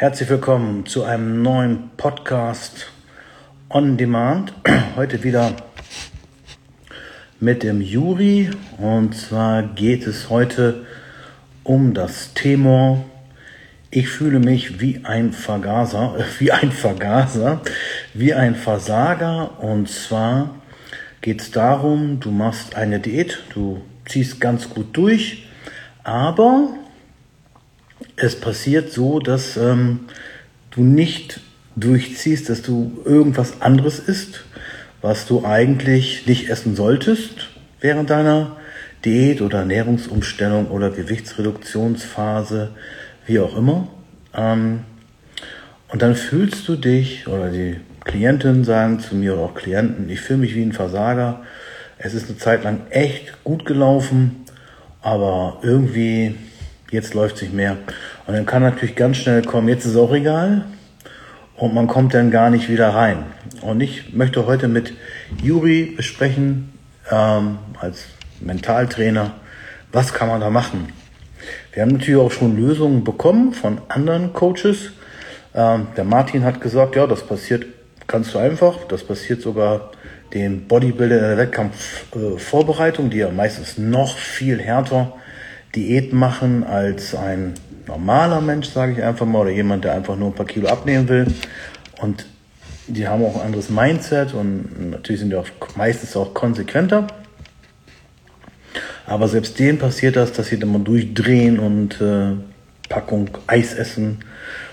Herzlich willkommen zu einem neuen Podcast on Demand. Heute wieder mit dem Juri und zwar geht es heute um das Thema Ich fühle mich wie ein Vergaser, wie ein Vergaser, wie ein Versager und zwar geht es darum, du machst eine Diät, du ziehst ganz gut durch, aber es passiert so, dass ähm, du nicht durchziehst, dass du irgendwas anderes isst, was du eigentlich nicht essen solltest während deiner Diät oder Ernährungsumstellung oder Gewichtsreduktionsphase, wie auch immer. Ähm, und dann fühlst du dich, oder die Klientinnen sagen zu mir oder auch Klienten, ich fühle mich wie ein Versager. Es ist eine Zeit lang echt gut gelaufen, aber irgendwie jetzt läuft es nicht mehr. Und dann kann natürlich ganz schnell kommen, jetzt ist es auch egal. Und man kommt dann gar nicht wieder rein. Und ich möchte heute mit Juri besprechen, ähm, als Mentaltrainer, was kann man da machen? Wir haben natürlich auch schon Lösungen bekommen von anderen Coaches. Ähm, der Martin hat gesagt, ja, das passiert ganz so einfach. Das passiert sogar den Bodybuilder in der Wettkampfvorbereitung, äh, die ja meistens noch viel härter Diät machen als ein normaler Mensch, sage ich einfach mal, oder jemand, der einfach nur ein paar Kilo abnehmen will. Und die haben auch ein anderes Mindset und natürlich sind die auch meistens auch konsequenter. Aber selbst denen passiert das, dass sie dann mal durchdrehen und äh, Packung Eis essen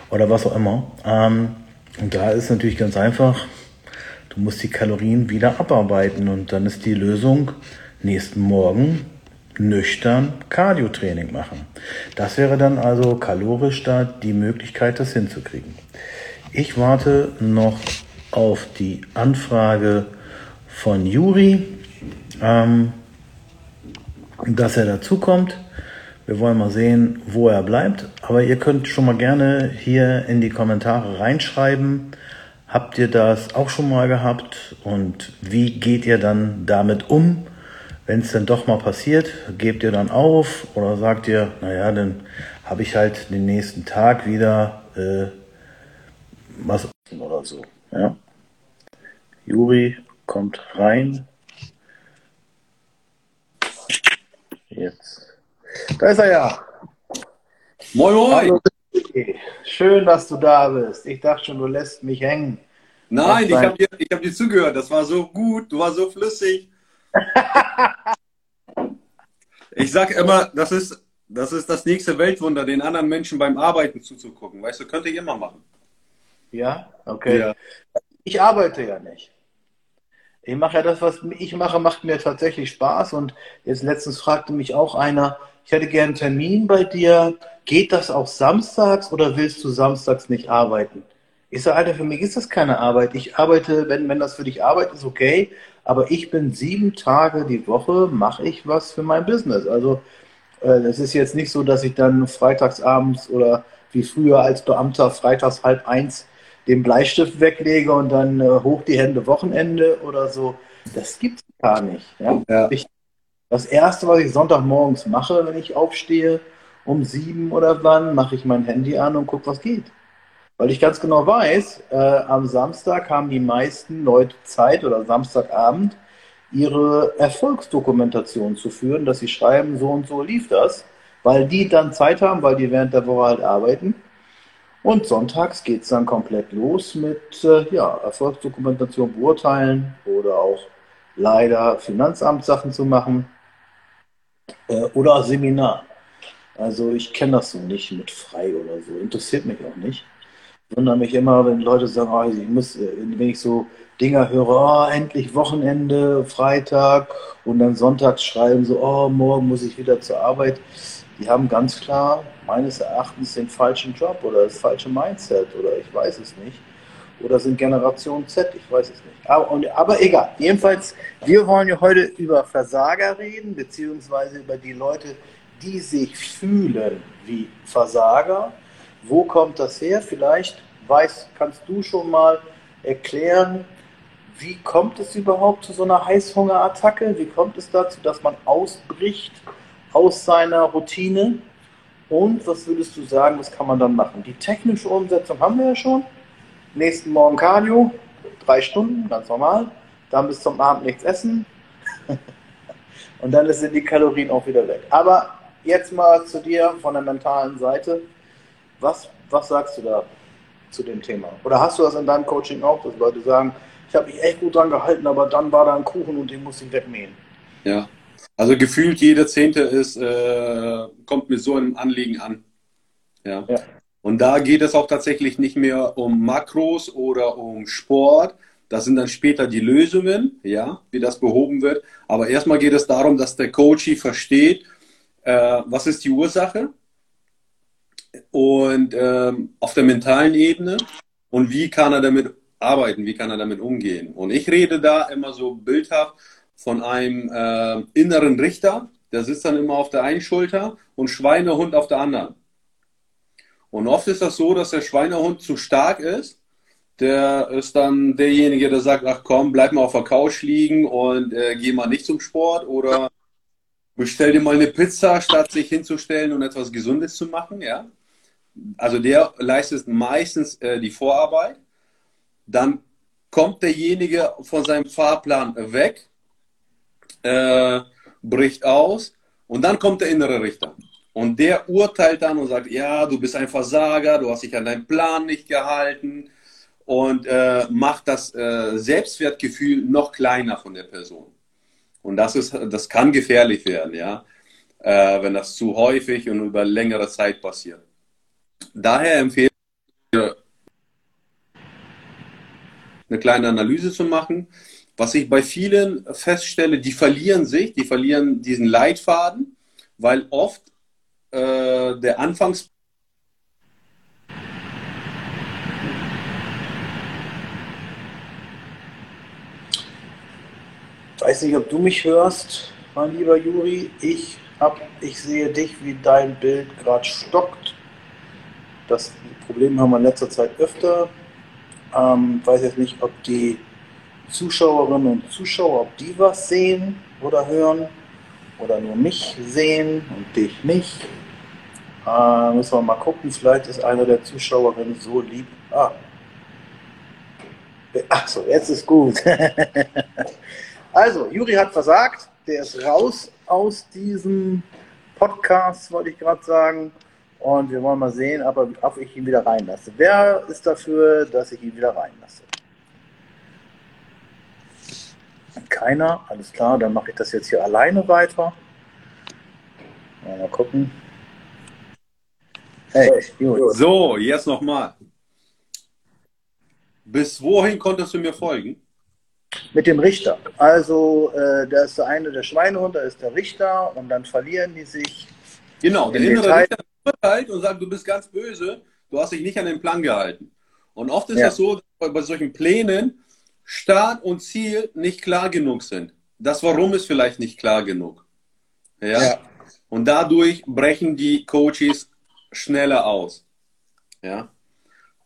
oder was auch immer. Ähm, und da ist natürlich ganz einfach, du musst die Kalorien wieder abarbeiten und dann ist die Lösung nächsten Morgen nüchtern Cardio-Training machen. Das wäre dann also kalorisch da die Möglichkeit, das hinzukriegen. Ich warte noch auf die Anfrage von Juri, ähm, dass er dazukommt. Wir wollen mal sehen, wo er bleibt. Aber ihr könnt schon mal gerne hier in die Kommentare reinschreiben. Habt ihr das auch schon mal gehabt? Und wie geht ihr dann damit um? Wenn es dann doch mal passiert, gebt ihr dann auf oder sagt ihr, naja, dann habe ich halt den nächsten Tag wieder äh, was oder so. Ja. Juri kommt rein. Jetzt. Da ist er ja. Moin, moin. Hallo, Schön, dass du da bist. Ich dachte schon, du lässt mich hängen. Nein, ich habe dir, hab dir zugehört. Das war so gut. Du warst so flüssig. Ich sag immer, das ist, das ist das nächste Weltwunder, den anderen Menschen beim Arbeiten zuzugucken. Weißt du, könnte ich immer machen. Ja, okay. Ja. Ich arbeite ja nicht. Ich mache ja das, was ich mache, macht mir tatsächlich Spaß. Und jetzt letztens fragte mich auch einer, ich hätte gerne einen Termin bei dir. Geht das auch samstags oder willst du samstags nicht arbeiten? Ich sage, Alter, für mich ist das keine Arbeit. Ich arbeite, wenn, wenn das für dich Arbeit ist, okay. Aber ich bin sieben Tage die Woche, mache ich was für mein Business. Also äh, es ist jetzt nicht so, dass ich dann freitagsabends oder wie früher als Beamter freitags halb eins den Bleistift weglege und dann äh, hoch die Hände Wochenende oder so. Das gibt's gar nicht. Ja? ja. Ich, das erste, was ich Sonntagmorgens mache, wenn ich aufstehe, um sieben oder wann, mache ich mein Handy an und gucke, was geht. Weil ich ganz genau weiß, äh, am Samstag haben die meisten Leute Zeit oder Samstagabend ihre Erfolgsdokumentation zu führen, dass sie schreiben, so und so lief das, weil die dann Zeit haben, weil die während der Woche halt arbeiten. Und sonntags geht es dann komplett los mit äh, ja, Erfolgsdokumentation beurteilen oder auch leider Finanzamtssachen zu machen äh, oder Seminar. Also ich kenne das so nicht mit frei oder so, interessiert mich auch nicht wundere mich immer, wenn Leute sagen, oh, ich muss, äh, wenn ich so Dinger höre, oh, endlich Wochenende, Freitag und dann sonntags schreiben so, oh, morgen muss ich wieder zur Arbeit. Die haben ganz klar meines Erachtens den falschen Job oder das falsche Mindset oder ich weiß es nicht. Oder sind Generation Z, ich weiß es nicht. Aber, und, aber egal. Jedenfalls, wir wollen ja heute über Versager reden, beziehungsweise über die Leute, die sich fühlen wie Versager wo kommt das her? Vielleicht weißt, kannst du schon mal erklären, wie kommt es überhaupt zu so einer Heißhungerattacke? Wie kommt es dazu, dass man ausbricht aus seiner Routine? Und was würdest du sagen, was kann man dann machen? Die technische Umsetzung haben wir ja schon. Nächsten Morgen Cardio, drei Stunden, ganz normal. Dann bis zum Abend nichts essen. Und dann sind die Kalorien auch wieder weg. Aber jetzt mal zu dir von der mentalen Seite. Was, was sagst du da zu dem Thema? Oder hast du das in deinem Coaching auch, dass Leute sagen, ich habe mich echt gut dran gehalten, aber dann war da ein Kuchen und den musste ich wegmähen? Ja, also gefühlt jeder Zehnte ist, äh, kommt mit so einem Anliegen an. Ja. ja. Und da geht es auch tatsächlich nicht mehr um Makros oder um Sport. Das sind dann später die Lösungen, ja, wie das behoben wird. Aber erstmal geht es darum, dass der Coach versteht, äh, was ist die Ursache und ähm, auf der mentalen Ebene und wie kann er damit arbeiten, wie kann er damit umgehen. Und ich rede da immer so bildhaft von einem äh, inneren Richter, der sitzt dann immer auf der einen Schulter und Schweinehund auf der anderen. Und oft ist das so, dass der Schweinehund zu stark ist. Der ist dann derjenige, der sagt, ach komm, bleib mal auf der Couch liegen und äh, geh mal nicht zum Sport oder bestell dir mal eine Pizza, statt sich hinzustellen und etwas Gesundes zu machen. Ja? Also der leistet meistens äh, die Vorarbeit. Dann kommt derjenige von seinem Fahrplan weg äh, bricht aus und dann kommt der innere Richter. Und der urteilt dann und sagt, ja, du bist ein Versager, du hast dich an deinen Plan nicht gehalten und äh, macht das äh, Selbstwertgefühl noch kleiner von der Person. Und das, ist, das kann gefährlich werden, ja, äh, wenn das zu häufig und über längere Zeit passiert. Daher empfehle ich, eine kleine Analyse zu machen was ich bei vielen feststelle, die verlieren sich, die verlieren diesen Leitfaden, weil oft äh, der Anfangs Ich weiß nicht, ob du mich hörst, mein lieber Juri. Ich, hab, ich sehe dich, wie dein Bild gerade stockt. Das Problem haben wir in letzter Zeit öfter. Ähm, weiß jetzt nicht, ob die Zuschauerinnen und Zuschauer, ob die was sehen oder hören oder nur mich sehen und dich nicht. Äh, müssen wir mal gucken, vielleicht ist einer der Zuschauerinnen so lieb. Ah. Ach so, jetzt ist gut. also, Juri hat versagt, der ist raus aus diesem Podcast, wollte ich gerade sagen. Und wir wollen mal sehen, ob, er, ob ich ihn wieder reinlasse. Wer ist dafür, dass ich ihn wieder reinlasse? Keiner, alles klar, dann mache ich das jetzt hier alleine weiter. Mal gucken. Hey, so, jetzt nochmal. Bis wohin konntest du mir folgen? Mit dem Richter. Also, äh, da ist der eine der Schweinehund, da ist der Richter und dann verlieren die sich. Genau, der innere Detail. Richter urteilt und sagt, du bist ganz böse, du hast dich nicht an den Plan gehalten. Und oft ist ja. das so, bei solchen Plänen, Start und Ziel nicht klar genug sind. Das Warum ist vielleicht nicht klar genug. Ja? ja. Und dadurch brechen die Coaches schneller aus. Ja.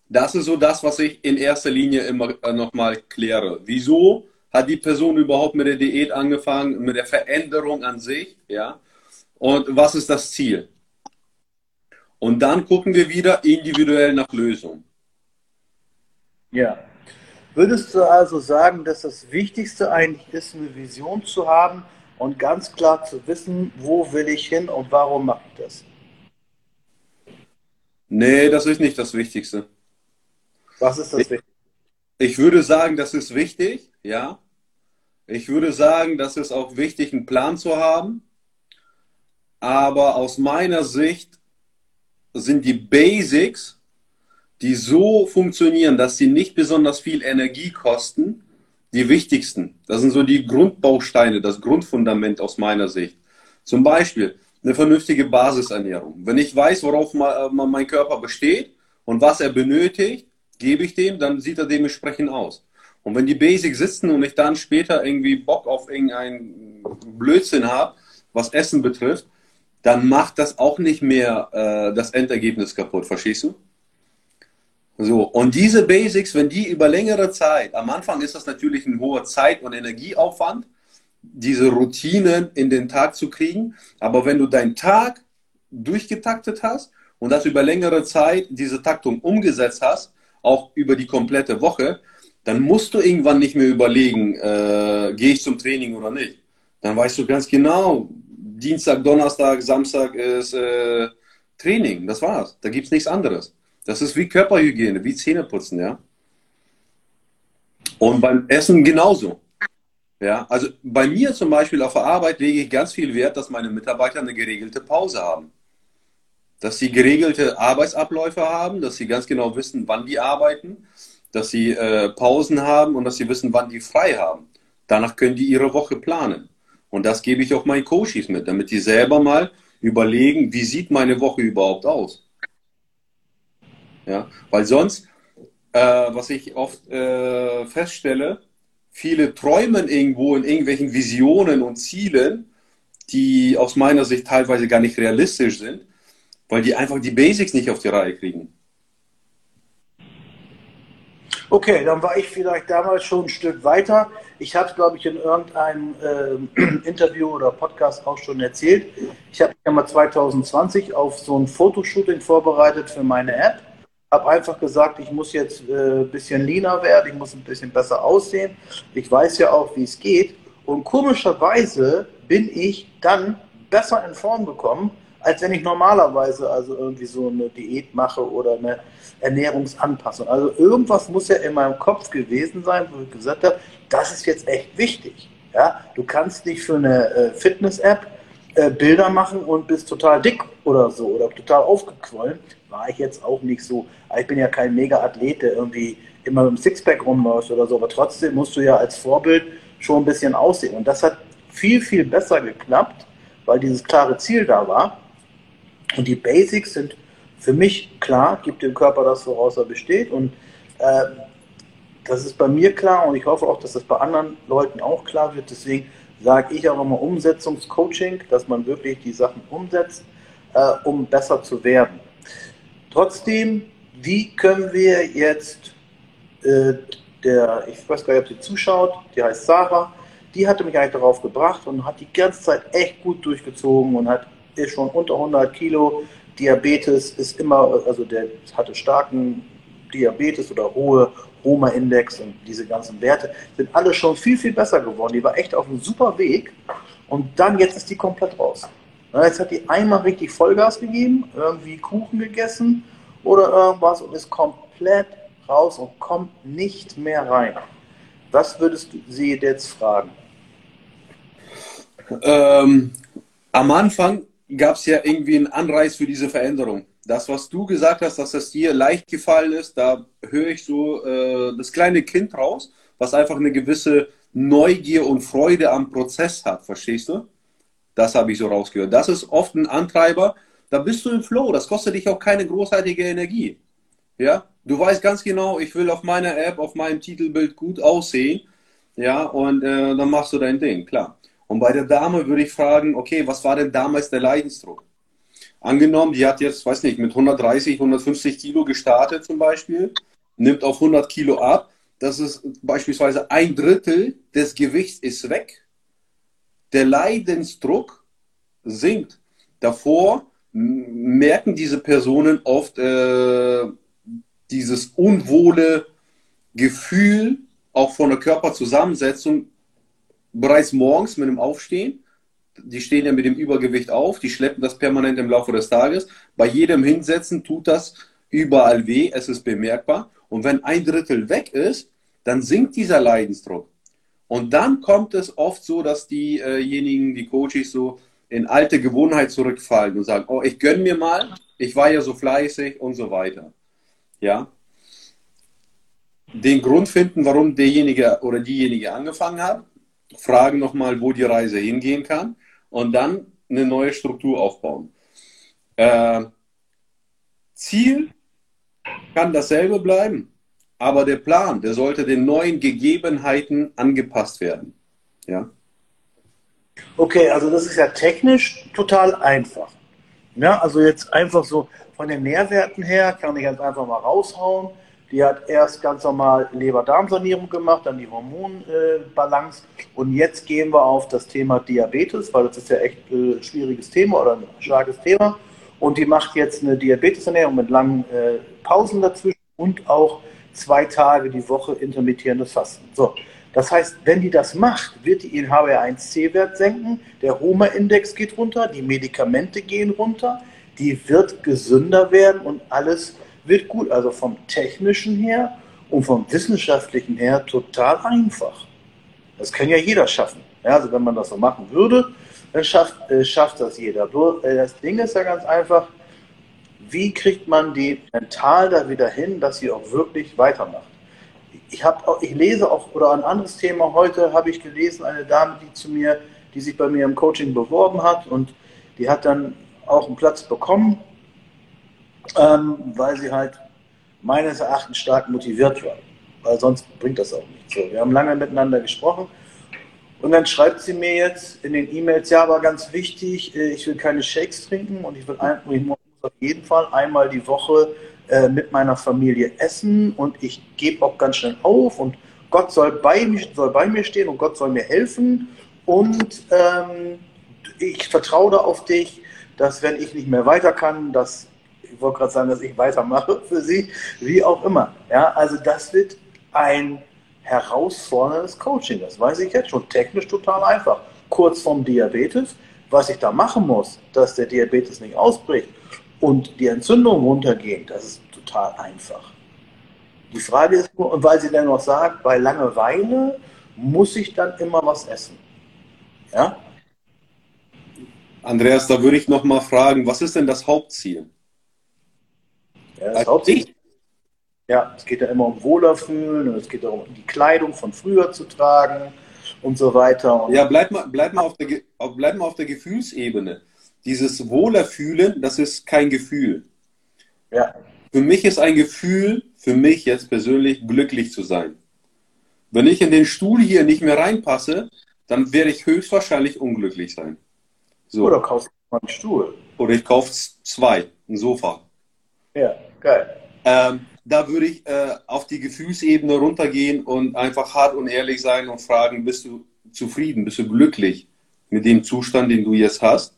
Das ist so das, was ich in erster Linie immer äh, nochmal kläre. Wieso hat die Person überhaupt mit der Diät angefangen, mit der Veränderung an sich? Ja. Und was ist das Ziel? Und dann gucken wir wieder individuell nach Lösungen. Ja. Würdest du also sagen, dass das Wichtigste eigentlich ist, eine Vision zu haben und ganz klar zu wissen, wo will ich hin und warum mache ich das? Nee, das ist nicht das Wichtigste. Was ist das Wichtigste? Ich würde sagen, das ist wichtig, ja. Ich würde sagen, das ist auch wichtig, einen Plan zu haben. Aber aus meiner Sicht sind die Basics die so funktionieren, dass sie nicht besonders viel Energie kosten, die wichtigsten. Das sind so die Grundbausteine, das Grundfundament aus meiner Sicht. Zum Beispiel eine vernünftige Basisernährung. Wenn ich weiß, worauf äh, mein Körper besteht und was er benötigt, gebe ich dem, dann sieht er dementsprechend aus. Und wenn die Basics sitzen und ich dann später irgendwie Bock auf irgendeinen Blödsinn habe, was Essen betrifft, dann macht das auch nicht mehr äh, das Endergebnis kaputt, verstehst du? So, und diese Basics, wenn die über längere Zeit, am Anfang ist das natürlich ein hoher Zeit- und Energieaufwand, diese Routinen in den Tag zu kriegen, aber wenn du deinen Tag durchgetaktet hast und das über längere Zeit diese Taktung umgesetzt hast, auch über die komplette Woche, dann musst du irgendwann nicht mehr überlegen, äh, gehe ich zum Training oder nicht. Dann weißt du ganz genau, Dienstag, Donnerstag, Samstag ist äh, Training, das war's. Da gibt es nichts anderes. Das ist wie Körperhygiene, wie Zähneputzen, ja. Und beim Essen genauso. Ja, also bei mir zum Beispiel auf der Arbeit lege ich ganz viel Wert, dass meine Mitarbeiter eine geregelte Pause haben. Dass sie geregelte Arbeitsabläufe haben, dass sie ganz genau wissen, wann die arbeiten, dass sie äh, Pausen haben und dass sie wissen, wann die frei haben. Danach können die ihre Woche planen. Und das gebe ich auch meinen Coaches mit, damit die selber mal überlegen, wie sieht meine Woche überhaupt aus. Ja, weil sonst, äh, was ich oft äh, feststelle, viele träumen irgendwo in irgendwelchen Visionen und Zielen, die aus meiner Sicht teilweise gar nicht realistisch sind, weil die einfach die Basics nicht auf die Reihe kriegen. Okay, dann war ich vielleicht damals schon ein Stück weiter. Ich habe es, glaube ich, in irgendeinem äh, Interview oder Podcast auch schon erzählt. Ich habe mich ja mal 2020 auf so ein Fotoshooting vorbereitet für meine App. Habe einfach gesagt, ich muss jetzt äh, ein bisschen leaner werden, ich muss ein bisschen besser aussehen. Ich weiß ja auch, wie es geht. Und komischerweise bin ich dann besser in Form gekommen, als wenn ich normalerweise also irgendwie so eine Diät mache oder eine Ernährungsanpassung. Also irgendwas muss ja in meinem Kopf gewesen sein, wo ich gesagt habe, das ist jetzt echt wichtig. Ja, du kannst nicht für eine äh, Fitness-App äh, Bilder machen und bist total dick oder so oder total aufgequollen. War ich jetzt auch nicht so. Ich bin ja kein Mega-Athlet, der irgendwie immer mit dem Sixpack rumläuft oder so, aber trotzdem musst du ja als Vorbild schon ein bisschen aussehen. Und das hat viel, viel besser geklappt, weil dieses klare Ziel da war. Und die Basics sind für mich klar, gibt dem Körper das, woraus er besteht. Und äh, das ist bei mir klar und ich hoffe auch, dass das bei anderen Leuten auch klar wird. Deswegen sage ich auch immer Umsetzungscoaching, dass man wirklich die Sachen umsetzt, äh, um besser zu werden. Trotzdem, wie können wir jetzt äh, der, ich weiß gar nicht, ob sie zuschaut, die heißt Sarah, die hatte mich eigentlich darauf gebracht und hat die ganze Zeit echt gut durchgezogen und hat ist schon unter 100 Kilo. Diabetes ist immer, also der hatte starken Diabetes oder hohe Roma-Index und diese ganzen Werte sind alle schon viel, viel besser geworden. Die war echt auf einem super Weg und dann jetzt ist die komplett raus. Jetzt hat die einmal richtig Vollgas gegeben, irgendwie Kuchen gegessen oder irgendwas und ist komplett raus und kommt nicht mehr rein. Was würdest du sie jetzt fragen? Ähm, am Anfang gab es ja irgendwie einen Anreiz für diese Veränderung. Das, was du gesagt hast, dass das dir leicht gefallen ist, da höre ich so äh, das kleine Kind raus, was einfach eine gewisse Neugier und Freude am Prozess hat. Verstehst du? Das habe ich so rausgehört. Das ist oft ein Antreiber. Da bist du im Flow. Das kostet dich auch keine großartige Energie. Ja, du weißt ganz genau, ich will auf meiner App, auf meinem Titelbild gut aussehen. Ja, und äh, dann machst du dein Ding, klar. Und bei der Dame würde ich fragen, okay, was war denn damals der Leidensdruck? Angenommen, die hat jetzt, weiß nicht, mit 130, 150 Kilo gestartet zum Beispiel, nimmt auf 100 Kilo ab. Das ist beispielsweise ein Drittel des Gewichts ist weg. Der Leidensdruck sinkt. Davor merken diese Personen oft äh, dieses unwohle Gefühl, auch von der Körperzusammensetzung, bereits morgens mit dem Aufstehen. Die stehen ja mit dem Übergewicht auf, die schleppen das permanent im Laufe des Tages. Bei jedem Hinsetzen tut das überall weh, es ist bemerkbar. Und wenn ein Drittel weg ist, dann sinkt dieser Leidensdruck. Und dann kommt es oft so, dass diejenigen, die Coaches so in alte Gewohnheit zurückfallen und sagen, oh, ich gönne mir mal, ich war ja so fleißig und so weiter. Ja. Den Grund finden, warum derjenige oder diejenige angefangen hat fragen nochmal, wo die Reise hingehen kann und dann eine neue Struktur aufbauen. Äh, Ziel kann dasselbe bleiben, aber der Plan, der sollte den neuen Gegebenheiten angepasst werden. Ja. Okay, also das ist ja technisch total einfach. Ja, also jetzt einfach so von den Nährwerten her kann ich jetzt einfach mal raushauen. Die hat erst ganz normal Leber-Darm-Sanierung gemacht, dann die Hormonbalance. und jetzt gehen wir auf das Thema Diabetes, weil das ist ja echt ein schwieriges Thema oder ein starkes Thema. und die macht jetzt eine Diabetesernährung mit langen äh, Pausen dazwischen und auch zwei Tage die Woche intermittierendes Fasten. So, das heißt, wenn die das macht, wird die ihren HbA1c-Wert senken, der Homa-Index geht runter, die Medikamente gehen runter, die wird gesünder werden und alles wird gut. Also vom technischen her und vom wissenschaftlichen her total einfach. Das kann ja jeder schaffen. Ja, also wenn man das so machen würde, dann schafft, äh, schafft das jeder. Äh, das Ding ist ja ganz einfach, wie kriegt man die mental da wieder hin, dass sie auch wirklich weitermacht? Ich, hab, ich lese auch, oder ein anderes Thema heute habe ich gelesen, eine Dame, die zu mir, die sich bei mir im Coaching beworben hat und die hat dann auch einen Platz bekommen, ähm, weil sie halt meines Erachtens stark motiviert war. Weil sonst bringt das auch nichts. So, wir haben lange miteinander gesprochen und dann schreibt sie mir jetzt in den E-Mails, ja, aber ganz wichtig, äh, ich will keine Shakes trinken und ich will ein, ich muss auf jeden Fall einmal die Woche äh, mit meiner Familie essen und ich gebe auch ganz schnell auf und Gott soll bei, mir, soll bei mir stehen und Gott soll mir helfen und ähm, ich vertraue auf dich, dass wenn ich nicht mehr weiter kann, dass ich wollte gerade sagen, dass ich weitermache für sie, wie auch immer. Ja, also das wird ein herausforderndes Coaching. Das weiß ich jetzt schon. Technisch total einfach. Kurz vom Diabetes, was ich da machen muss, dass der Diabetes nicht ausbricht und die Entzündung runtergehen, das ist total einfach. Die Frage ist nur, und weil sie dann noch sagt, bei Langeweile muss ich dann immer was essen. Ja? Andreas, da würde ich noch mal fragen, was ist denn das Hauptziel? Ja, das Hauptziel ja, es geht ja immer um Wohlerfühlen und es geht darum, die Kleidung von früher zu tragen und so weiter. Und ja, bleib mal, bleib, mal auf der, bleib mal auf der Gefühlsebene. Dieses Wohlerfühlen, das ist kein Gefühl. Ja. Für mich ist ein Gefühl, für mich jetzt persönlich, glücklich zu sein. Wenn ich in den Stuhl hier nicht mehr reinpasse, dann werde ich höchstwahrscheinlich unglücklich sein. So. Oder kaufst du einen Stuhl. Oder ich kaufe zwei, ein Sofa. Ja, geil. Ähm, da würde ich äh, auf die Gefühlsebene runtergehen und einfach hart und ehrlich sein und fragen, bist du zufrieden, bist du glücklich mit dem Zustand, den du jetzt hast?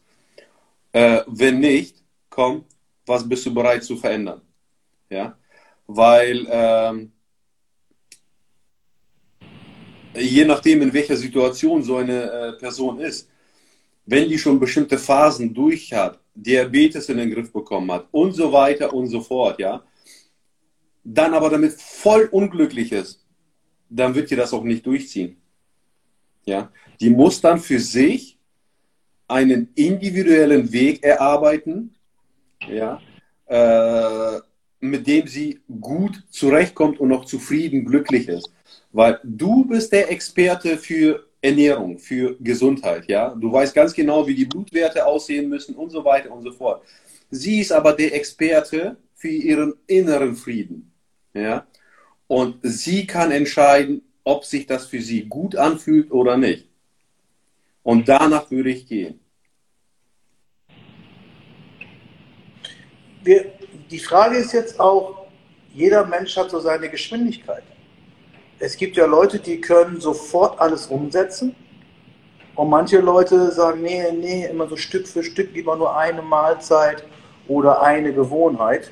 Äh, wenn nicht, komm, was bist du bereit zu verändern? Ja, weil ähm, je nachdem, in welcher Situation so eine äh, Person ist, wenn die schon bestimmte Phasen durch hat, Diabetes in den Griff bekommen hat und so weiter und so fort, ja, dann aber damit voll unglücklich ist, dann wird die das auch nicht durchziehen. Ja, die muss dann für sich einen individuellen Weg erarbeiten, ja, äh, mit dem sie gut zurechtkommt und auch zufrieden, glücklich ist. Weil du bist der Experte für Ernährung, für Gesundheit, ja. Du weißt ganz genau, wie die Blutwerte aussehen müssen und so weiter und so fort. Sie ist aber der Experte für ihren inneren Frieden. Ja? Und sie kann entscheiden, ob sich das für sie gut anfühlt oder nicht. Und danach würde ich gehen. Wir, die Frage ist jetzt auch, jeder Mensch hat so seine Geschwindigkeit. Es gibt ja Leute, die können sofort alles umsetzen. Und manche Leute sagen, nee, nee, immer so Stück für Stück, lieber nur eine Mahlzeit oder eine Gewohnheit.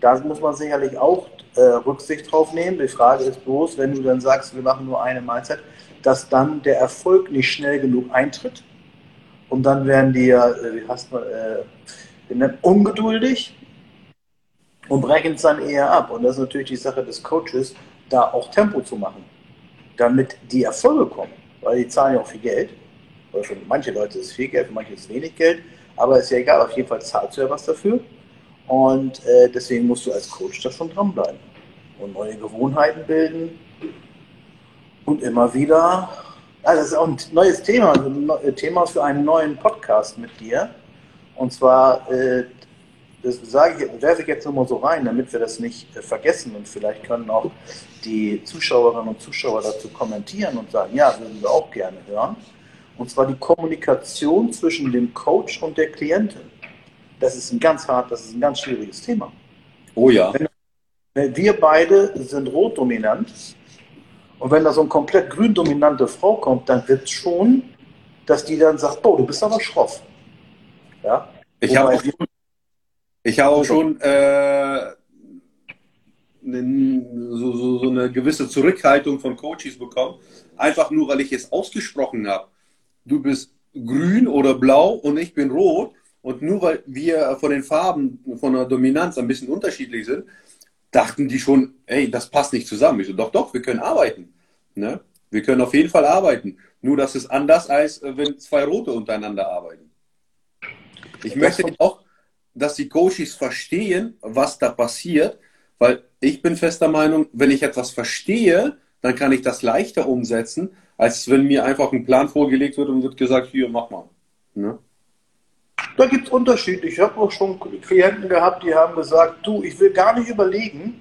Da muss man sicherlich auch äh, Rücksicht drauf nehmen. Die Frage ist bloß, wenn du dann sagst, wir machen nur eine Mahlzeit, dass dann der Erfolg nicht schnell genug eintritt. Und dann werden die ja, äh, wie heißt man, äh, ungeduldig und brechen es dann eher ab. Und das ist natürlich die Sache des Coaches, da auch Tempo zu machen, damit die Erfolge kommen. Weil die zahlen ja auch viel Geld. Oder für manche Leute ist es viel Geld, für manche ist es wenig Geld. Aber ist ja egal, auf jeden Fall zahlst du ja was dafür. Und äh, deswegen musst du als Coach da schon dranbleiben und neue Gewohnheiten bilden und immer wieder. Also das ist auch ein neues Thema, ein äh, Thema für einen neuen Podcast mit dir. Und zwar, äh, das sage ich, werfe ich jetzt nochmal so rein, damit wir das nicht äh, vergessen und vielleicht können auch die Zuschauerinnen und Zuschauer dazu kommentieren und sagen, ja, würden wir auch gerne hören. Und zwar die Kommunikation zwischen dem Coach und der Klientin das ist ein ganz hart, das ist ein ganz schwieriges Thema. Oh ja. Wenn, wir beide sind rotdominant und wenn da so eine komplett gründominante Frau kommt, dann wird es schon, dass die dann sagt, boah, du bist aber schroff. Ja? Ich habe Ich habe auch schon äh, so, so, so eine gewisse Zurückhaltung von Coaches bekommen, einfach nur, weil ich es ausgesprochen habe. Du bist grün oder blau und ich bin rot. Und nur weil wir von den Farben, von der Dominanz ein bisschen unterschiedlich sind, dachten die schon, ey, das passt nicht zusammen. Ich so, doch, doch, wir können arbeiten. Ne? Wir können auf jeden Fall arbeiten. Nur das ist anders, als äh, wenn zwei Rote untereinander arbeiten. Ich möchte auch, dass die Coaches verstehen, was da passiert, weil ich bin fester Meinung, wenn ich etwas verstehe, dann kann ich das leichter umsetzen, als wenn mir einfach ein Plan vorgelegt wird und wird gesagt, hier, mach mal. Ne? Da gibt es Unterschiede. Ich habe auch schon Klienten gehabt, die haben gesagt, du, ich will gar nicht überlegen,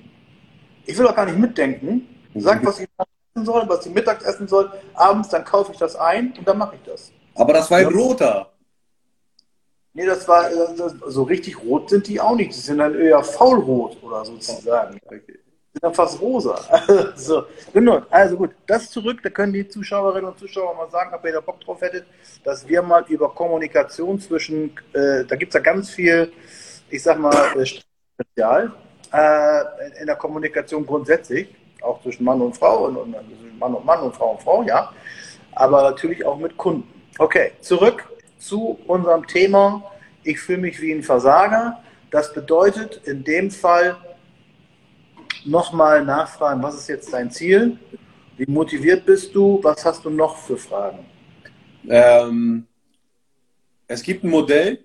ich will auch gar nicht mitdenken. Sag, was ich essen soll, was ich mittags essen soll, abends, dann kaufe ich das ein und dann mache ich das. Aber das war ein roter. Nee, das war so richtig rot sind die auch nicht. Die sind dann eher faulrot oder sozusagen. Okay. Sind dann fast rosa. so, genau. Also gut, das zurück. Da können die Zuschauerinnen und Zuschauer mal sagen, ob ihr da Bock drauf hättet, dass wir mal über Kommunikation zwischen, äh, da gibt es ja ganz viel, ich sag mal, äh, Spezial äh, in der Kommunikation grundsätzlich, auch zwischen Mann und Frau und, und Mann und Mann und Frau und Frau, ja. Aber natürlich auch mit Kunden. Okay, zurück zu unserem Thema, ich fühle mich wie ein Versager. Das bedeutet in dem Fall nochmal nachfragen, was ist jetzt dein Ziel? Wie motiviert bist du? Was hast du noch für Fragen? Ähm, es gibt ein Modell,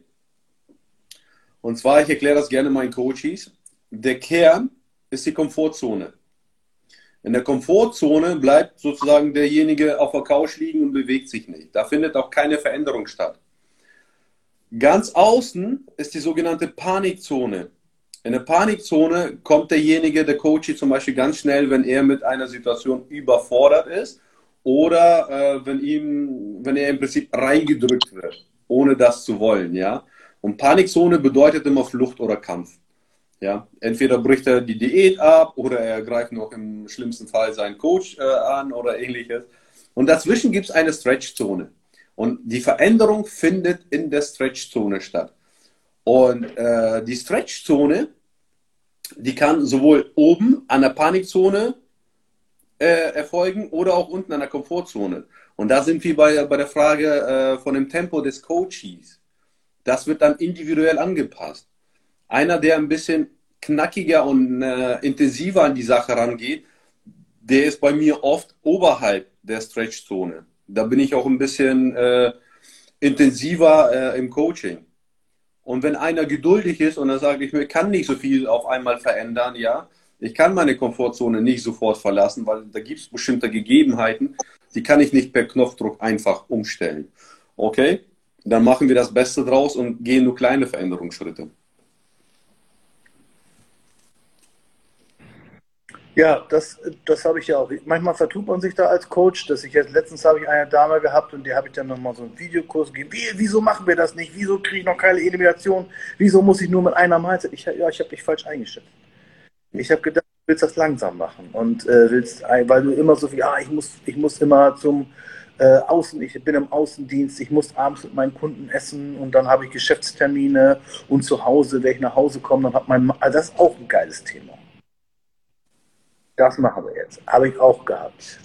und zwar, ich erkläre das gerne meinen Coaches. Der Kern ist die Komfortzone. In der Komfortzone bleibt sozusagen derjenige auf der Couch liegen und bewegt sich nicht. Da findet auch keine Veränderung statt. Ganz außen ist die sogenannte Panikzone. In der Panikzone kommt derjenige, der Coach zum Beispiel ganz schnell, wenn er mit einer Situation überfordert ist oder äh, wenn, ihm, wenn er im Prinzip reingedrückt wird, ohne das zu wollen. Ja? Und Panikzone bedeutet immer Flucht oder Kampf. Ja, entweder bricht er die Diät ab oder er greift noch im schlimmsten Fall seinen Coach äh, an oder ähnliches. Und dazwischen gibt es eine Stretchzone. Und die Veränderung findet in der Stretchzone statt. Und äh, die Stretchzone, die kann sowohl oben an der Panikzone äh, erfolgen oder auch unten an der Komfortzone. Und da sind wir bei, bei der Frage äh, von dem Tempo des Coaches. Das wird dann individuell angepasst einer, der ein bisschen knackiger und äh, intensiver an die Sache rangeht, der ist bei mir oft oberhalb der Stretchzone. Da bin ich auch ein bisschen äh, intensiver äh, im Coaching. Und wenn einer geduldig ist und er sagt, ich kann nicht so viel auf einmal verändern, ja, ich kann meine Komfortzone nicht sofort verlassen, weil da gibt es bestimmte Gegebenheiten, die kann ich nicht per Knopfdruck einfach umstellen. Okay, dann machen wir das Beste draus und gehen nur kleine Veränderungsschritte. Ja, das, das habe ich ja auch. Manchmal vertut man sich da als Coach, dass ich jetzt letztens habe ich eine Dame gehabt und die habe ich dann nochmal so einen Videokurs gegeben. Wie, wieso machen wir das nicht? Wieso kriege ich noch keine Elimination? Wieso muss ich nur mit einer Mahlzeit? Ich, ja, ich habe dich falsch eingeschätzt. Ich habe gedacht, du willst das langsam machen und äh, willst, weil du immer so viel, ah, ich muss, ich muss immer zum äh, Außen, ich bin im Außendienst, ich muss abends mit meinen Kunden essen und dann habe ich Geschäftstermine und zu Hause, wenn ich nach Hause komme, dann hat mein, also das ist auch ein geiles Thema. Das machen wir jetzt. Habe ich auch gehabt.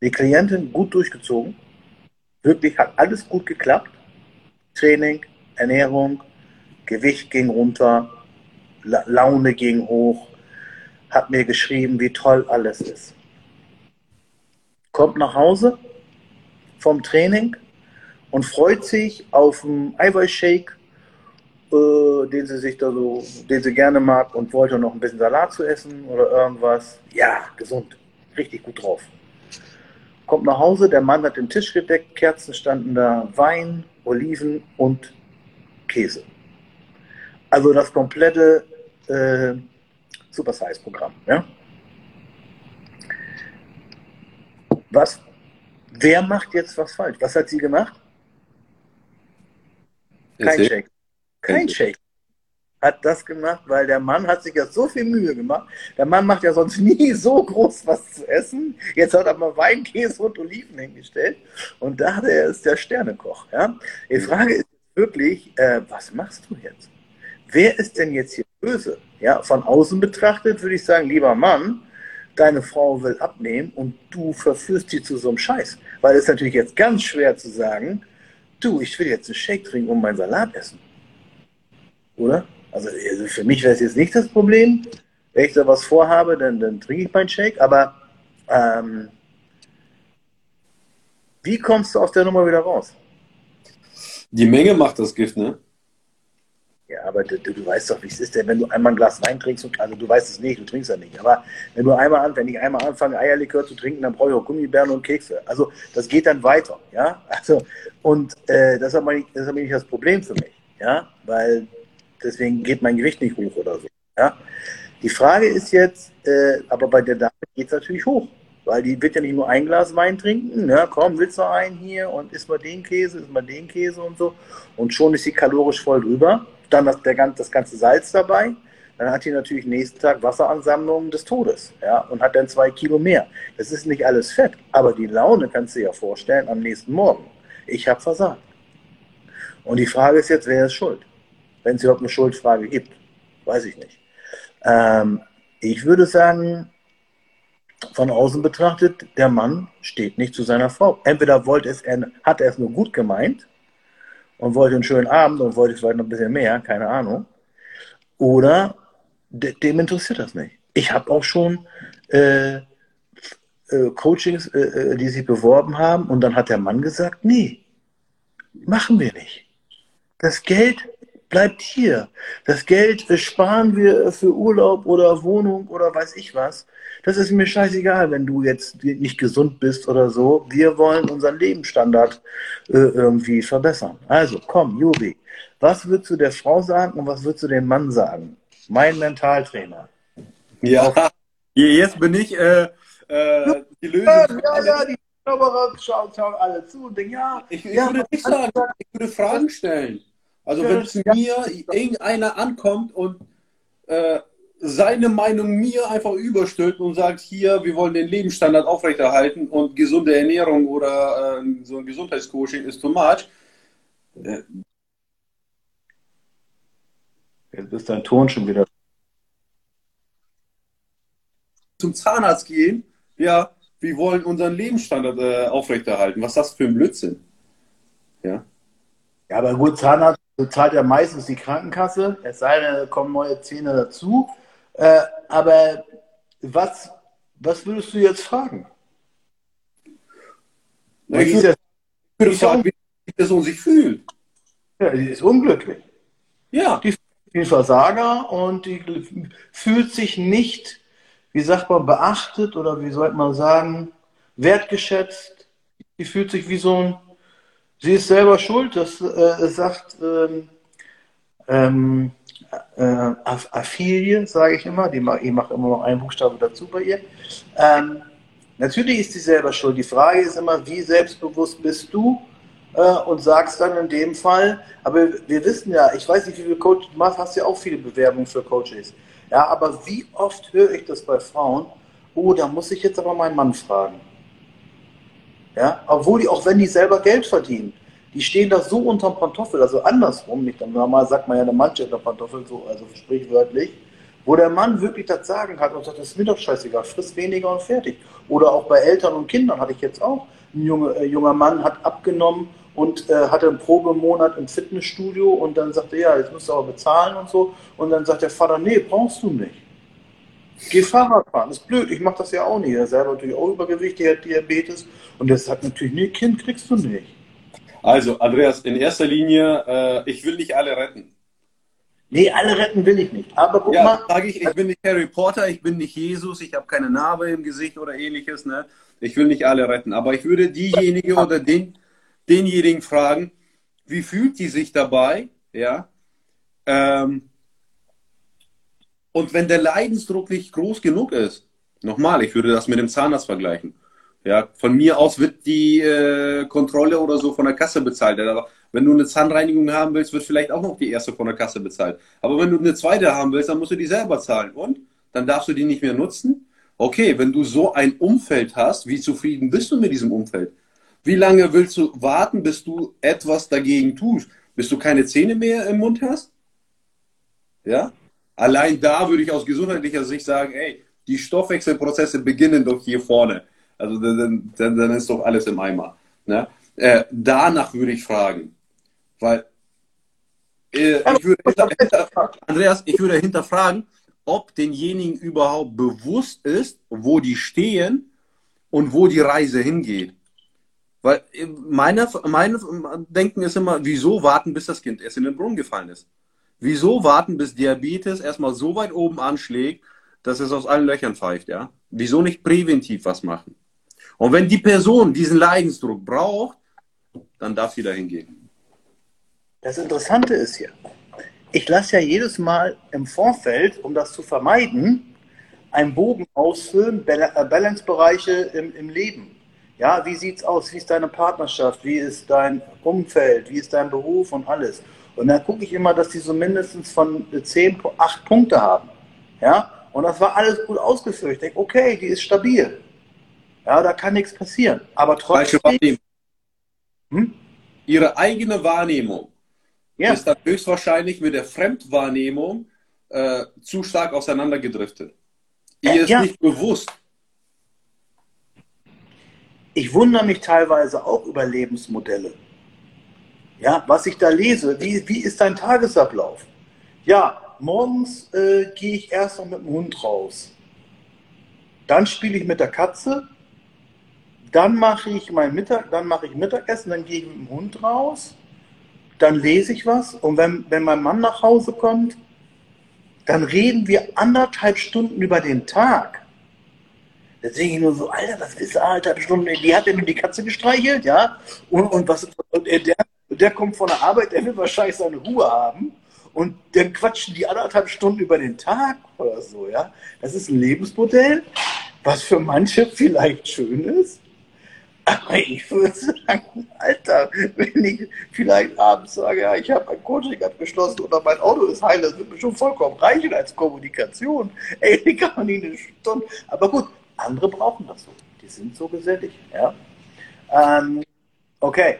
Die Klientin gut durchgezogen. Wirklich hat alles gut geklappt. Training, Ernährung, Gewicht ging runter, La Laune ging hoch, hat mir geschrieben, wie toll alles ist. Kommt nach Hause vom Training und freut sich auf einen Eiweißshake den sie sich da so, den sie gerne mag und wollte noch ein bisschen Salat zu essen oder irgendwas. Ja, gesund, richtig gut drauf. Kommt nach Hause, der Mann hat den Tisch gedeckt, Kerzen standen da, Wein, Oliven und Käse. Also das komplette äh, Super Size Programm. Ja? Was? Wer macht jetzt was falsch? Was hat sie gemacht? Kein Shake. Kein Shake hat das gemacht, weil der Mann hat sich ja so viel Mühe gemacht. Der Mann macht ja sonst nie so groß was zu essen. Jetzt hat er mal Wein, Käse und Oliven hingestellt und dachte, er ist der Sternekoch. Ja? Die Frage ist wirklich, äh, was machst du jetzt? wer ist denn jetzt hier böse? Ja, von außen betrachtet würde ich sagen, lieber Mann, deine Frau will abnehmen und du verführst sie zu so einem Scheiß. Weil es ist natürlich jetzt ganz schwer zu sagen, du, ich will jetzt einen Shake trinken und meinen Salat essen. Oder? Also, also für mich wäre es jetzt nicht das Problem. Wenn ich da was vorhabe, dann, dann trinke ich meinen Shake. Aber ähm, wie kommst du aus der Nummer wieder raus? Die Menge macht das Gift, ne? Ja, aber du, du weißt doch, wie es ist, denn wenn du einmal ein Glas Wein trinkst, und, also du weißt es nicht, du trinkst ja nicht, aber wenn du einmal an, wenn ich einmal anfange, Eierlikör zu trinken, dann brauche ich auch Gummibären und Kekse. Also das geht dann weiter, ja. Also und äh, das ist aber nicht, das ist aber nicht das Problem für mich, ja, weil deswegen geht mein Gewicht nicht hoch oder so, ja. Die Frage ist jetzt, äh, aber bei der Dame geht es natürlich hoch, weil die wird ja nicht nur ein Glas Wein trinken, ne? komm, willst du einen hier und isst mal den Käse, isst mal den Käse und so und schon ist sie kalorisch voll drüber dann das, der, das ganze Salz dabei. Dann hat die natürlich nächsten Tag Wasseransammlungen des Todes ja, und hat dann zwei Kilo mehr. Das ist nicht alles Fett, aber die Laune kannst du dir ja vorstellen am nächsten Morgen. Ich habe versagt. Und die Frage ist jetzt, wer ist schuld? Wenn es überhaupt eine Schuldfrage gibt. Weiß ich nicht. Ähm, ich würde sagen, von außen betrachtet, der Mann steht nicht zu seiner Frau. Entweder wollte es, er, hat er es nur gut gemeint und wollte einen schönen Abend und wollte vielleicht noch ein bisschen mehr, keine Ahnung. Oder de dem interessiert das nicht. Ich habe auch schon äh, äh, Coachings, äh, äh, die sich beworben haben und dann hat der Mann gesagt, nee, machen wir nicht. Das Geld bleibt hier. Das Geld sparen wir für Urlaub oder Wohnung oder weiß ich was. Das ist mir scheißegal, wenn du jetzt nicht gesund bist oder so. Wir wollen unseren Lebensstandard äh, irgendwie verbessern. Also komm, Juri, was würdest du der Frau sagen und was würdest du dem Mann sagen? Mein Mentaltrainer. Ja, jetzt bin ich äh, äh, die Lösung. Ja, ja, die Zauberer schauen, schauen alle zu und denken, ja. Ich, ich ja, würde nicht sagen, ich würde Fragen stellen. Also wenn zu mir irgendeiner ankommt und äh, seine Meinung mir einfach überstülpt und sagt, hier, wir wollen den Lebensstandard aufrechterhalten und gesunde Ernährung oder äh, so ein Gesundheitscoaching ist too much. Äh, Jetzt ist dein Ton schon wieder. Zum Zahnarzt gehen, ja, wir wollen unseren Lebensstandard äh, aufrechterhalten. Was ist das für ein Blödsinn? Ja. Ja, aber gut, Zahnarzt bezahlt ja meistens die Krankenkasse, es sei denn, da kommen neue Zähne dazu. Äh, aber was, was würdest du jetzt fragen? Na, ich, würde, würde fragen, wie die Person sich fühlt. Ja, die ist unglücklich. Ja. Die ist ein Versager und die fühlt sich nicht, wie sagt man, beachtet oder wie sollte man sagen, wertgeschätzt. Die fühlt sich wie so ein Sie ist selber schuld, das äh, sagt ähm, ähm, äh, Affiliate, sage ich immer. Die, ich mache immer noch einen Buchstabe dazu bei ihr. Ähm, natürlich ist sie selber schuld. Die Frage ist immer, wie selbstbewusst bist du? Äh, und sagst dann in dem Fall, aber wir wissen ja, ich weiß nicht, wie viele Coaches, du hast ja auch viele Bewerbungen für Coaches. Ja, aber wie oft höre ich das bei Frauen? Oh, da muss ich jetzt aber meinen Mann fragen. Ja, obwohl die, auch wenn die selber Geld verdienen, die stehen da so unterm Pantoffel, also andersrum, nicht normal sagt man ja der Mann steht unter Pantoffel, so, also sprichwörtlich, wo der Mann wirklich das Sagen hat und sagt, das ist mir doch scheißegal, friss weniger und fertig. Oder auch bei Eltern und Kindern hatte ich jetzt auch. Ein junge, äh, junger Mann hat abgenommen und äh, hatte einen Probemonat im Fitnessstudio und dann sagte er, ja, jetzt musst du aber bezahlen und so. Und dann sagt der Vater, nee, brauchst du nicht. Geh Fahrrad fahren, ist blöd, ich mache das ja auch nicht. Er selber natürlich auch Übergewicht, der hat Diabetes und der sagt natürlich, nee, Kind kriegst du nicht. Also, Andreas, in erster Linie, äh, ich will nicht alle retten. Nee, alle retten will ich nicht. Aber guck ja, mal. sage ich, ich bin nicht Harry Potter, ich bin nicht Jesus, ich habe keine Narbe im Gesicht oder ähnliches. Ne? Ich will nicht alle retten. Aber ich würde diejenige oder den, denjenigen fragen, wie fühlt die sich dabei? Ja. Ähm, und wenn der Leidensdruck nicht groß genug ist, nochmal, ich würde das mit dem Zahnarzt vergleichen. Ja, von mir aus wird die äh, Kontrolle oder so von der Kasse bezahlt. Aber wenn du eine Zahnreinigung haben willst, wird vielleicht auch noch die erste von der Kasse bezahlt. Aber wenn du eine zweite haben willst, dann musst du die selber zahlen. Und? Dann darfst du die nicht mehr nutzen? Okay, wenn du so ein Umfeld hast, wie zufrieden bist du mit diesem Umfeld? Wie lange willst du warten, bis du etwas dagegen tust? Bis du keine Zähne mehr im Mund hast? Ja? Allein da würde ich aus gesundheitlicher Sicht sagen, ey, die Stoffwechselprozesse beginnen doch hier vorne. Also dann, dann, dann ist doch alles im Eimer. Ne? Äh, danach würde ich fragen. Weil äh, ich würde Andreas, ich würde hinterfragen, ob denjenigen überhaupt bewusst ist, wo die stehen und wo die Reise hingeht. Weil äh, meine, meine Denken ist immer, wieso warten, bis das Kind erst in den Brunnen gefallen ist? Wieso warten, bis Diabetes erstmal so weit oben anschlägt, dass es aus allen Löchern pfeift, ja? Wieso nicht präventiv was machen? Und wenn die Person diesen Leidensdruck braucht, dann darf sie dahin gehen. Das Interessante ist hier, ich lasse ja jedes Mal im Vorfeld, um das zu vermeiden, einen Bogen ausfüllen, äh, Balance-Bereiche im, im Leben. Ja, wie sieht's aus? Wie ist deine Partnerschaft? Wie ist dein Umfeld? Wie ist dein Beruf und alles? Und dann gucke ich immer, dass die so mindestens von 10, 8 Punkte haben. Ja, und das war alles gut ausgeführt. Ich denke, okay, die ist stabil. Ja, da kann nichts passieren. Aber trotzdem. Hm? Ihre eigene Wahrnehmung ja. ist dann höchstwahrscheinlich mit der Fremdwahrnehmung äh, zu stark auseinandergedriftet. Ihr ist ja. nicht bewusst. Ich wundere mich teilweise auch über Lebensmodelle. Ja, was ich da lese, wie, wie ist dein Tagesablauf? Ja, morgens äh, gehe ich erst noch mit dem Hund raus. Dann spiele ich mit der Katze. Dann mache ich mein Mittag, dann mache ich Mittagessen, dann gehe ich mit dem Hund raus dann lese ich was und wenn, wenn mein Mann nach Hause kommt, dann reden wir anderthalb Stunden über den Tag. Da denke ich nur so, Alter, was ist anderthalb Stunden? Die hat ja nur die Katze gestreichelt, ja? Und, und was und der, der kommt von der Arbeit, der will wahrscheinlich seine Ruhe haben. Und dann quatschen die anderthalb Stunden über den Tag oder so, ja? Das ist ein Lebensmodell, was für manche vielleicht schön ist, aber ich würde sagen, Alter, wenn ich vielleicht abends sage, ja, ich habe ein Coaching abgeschlossen oder mein Auto ist heil, das wird mir schon vollkommen reichen als Kommunikation. Ey, die kann man nicht eine Stunde. Aber gut, andere brauchen das so. Die sind so gesellig. Ja? Ähm, okay.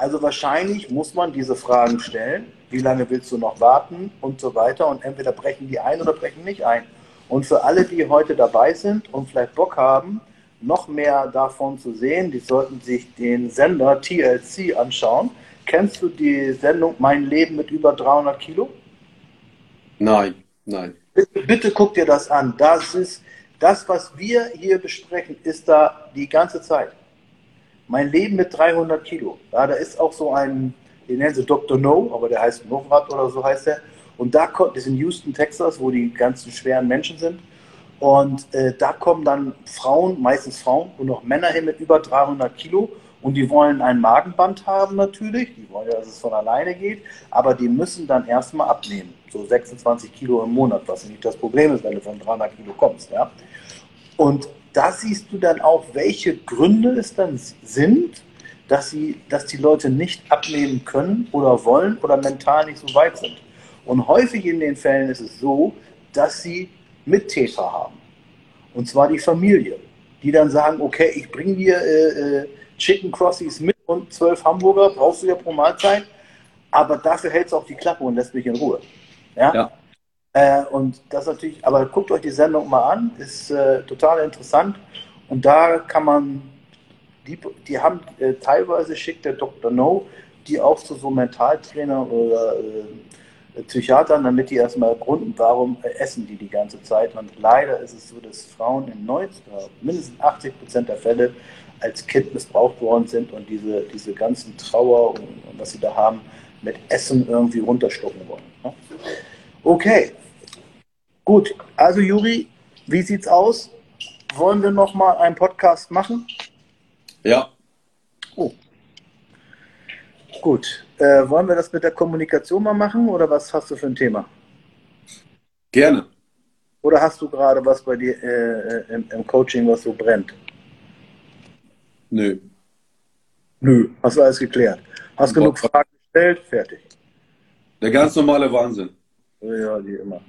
Also wahrscheinlich muss man diese Fragen stellen. Wie lange willst du noch warten und so weiter? Und entweder brechen die ein oder brechen nicht ein. Und für alle, die heute dabei sind und vielleicht Bock haben, noch mehr davon zu sehen, die sollten sich den Sender TLC anschauen. Kennst du die Sendung Mein Leben mit über 300 Kilo? Nein, nein. Bitte, bitte guck dir das an. Das ist das, was wir hier besprechen, ist da die ganze Zeit. Mein Leben mit 300 Kilo. Ja, da ist auch so ein, den nennen sie Dr. No, aber der heißt Novrat oder so heißt er. Und da kommt, das ist in Houston, Texas, wo die ganzen schweren Menschen sind. Und äh, da kommen dann Frauen, meistens Frauen und auch Männer hin mit über 300 Kilo. Und die wollen ein Magenband haben natürlich. Die wollen ja, dass es von alleine geht. Aber die müssen dann erstmal abnehmen. So 26 Kilo im Monat, was nicht das Problem ist, wenn du von 300 Kilo kommst. Ja? Und da siehst du dann auch, welche Gründe es dann sind, dass, sie, dass die Leute nicht abnehmen können oder wollen oder mental nicht so weit sind. Und häufig in den Fällen ist es so, dass sie Mittäter haben. Und zwar die Familie, die dann sagen, okay, ich bringe dir äh, äh, Chicken Crossies mit und zwölf Hamburger, brauchst du ja pro Mahlzeit, aber dafür hältst du auch die Klappe und lässt mich in Ruhe. Ja. ja. Äh, und das natürlich, aber guckt euch die Sendung mal an, ist äh, total interessant. Und da kann man, die, die haben äh, teilweise schickt der Dr. No, die auch zu so Mentaltrainer oder äh, Psychiatern, damit die erstmal ergründen, warum essen die die ganze Zeit. Und leider ist es so, dass Frauen in 90, mindestens 80 Prozent der Fälle als Kind missbraucht worden sind und diese, diese ganzen Trauer und, und was sie da haben, mit Essen irgendwie runterschlucken wollen. Ne? Okay, gut. Also Juri, wie sieht's aus? Wollen wir noch mal einen Podcast machen? Ja. Oh. Gut. Äh, wollen wir das mit der Kommunikation mal machen oder was hast du für ein Thema? Gerne. Oder hast du gerade was bei dir äh, im, im, Coaching, was so brennt? Nö. Nö, hast du alles geklärt. Hast genug Fragen gestellt? Fertig. Der ganz normale Wahnsinn. Ja, die immer.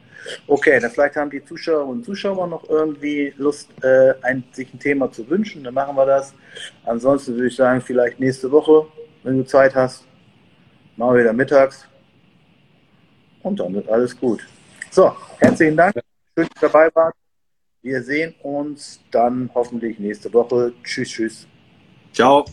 Okay, dann vielleicht haben die Zuschauer und Zuschauer noch irgendwie Lust, äh, ein, sich ein Thema zu wünschen. Dann machen wir das. Ansonsten würde ich sagen, vielleicht nächste Woche, wenn du Zeit hast. Machen wir wieder mittags. Und dann wird alles gut. So, herzlichen Dank. Schön, dass ihr dabei wart. Wir sehen uns dann hoffentlich nächste Woche. Tschüss, tschüss. Ciao.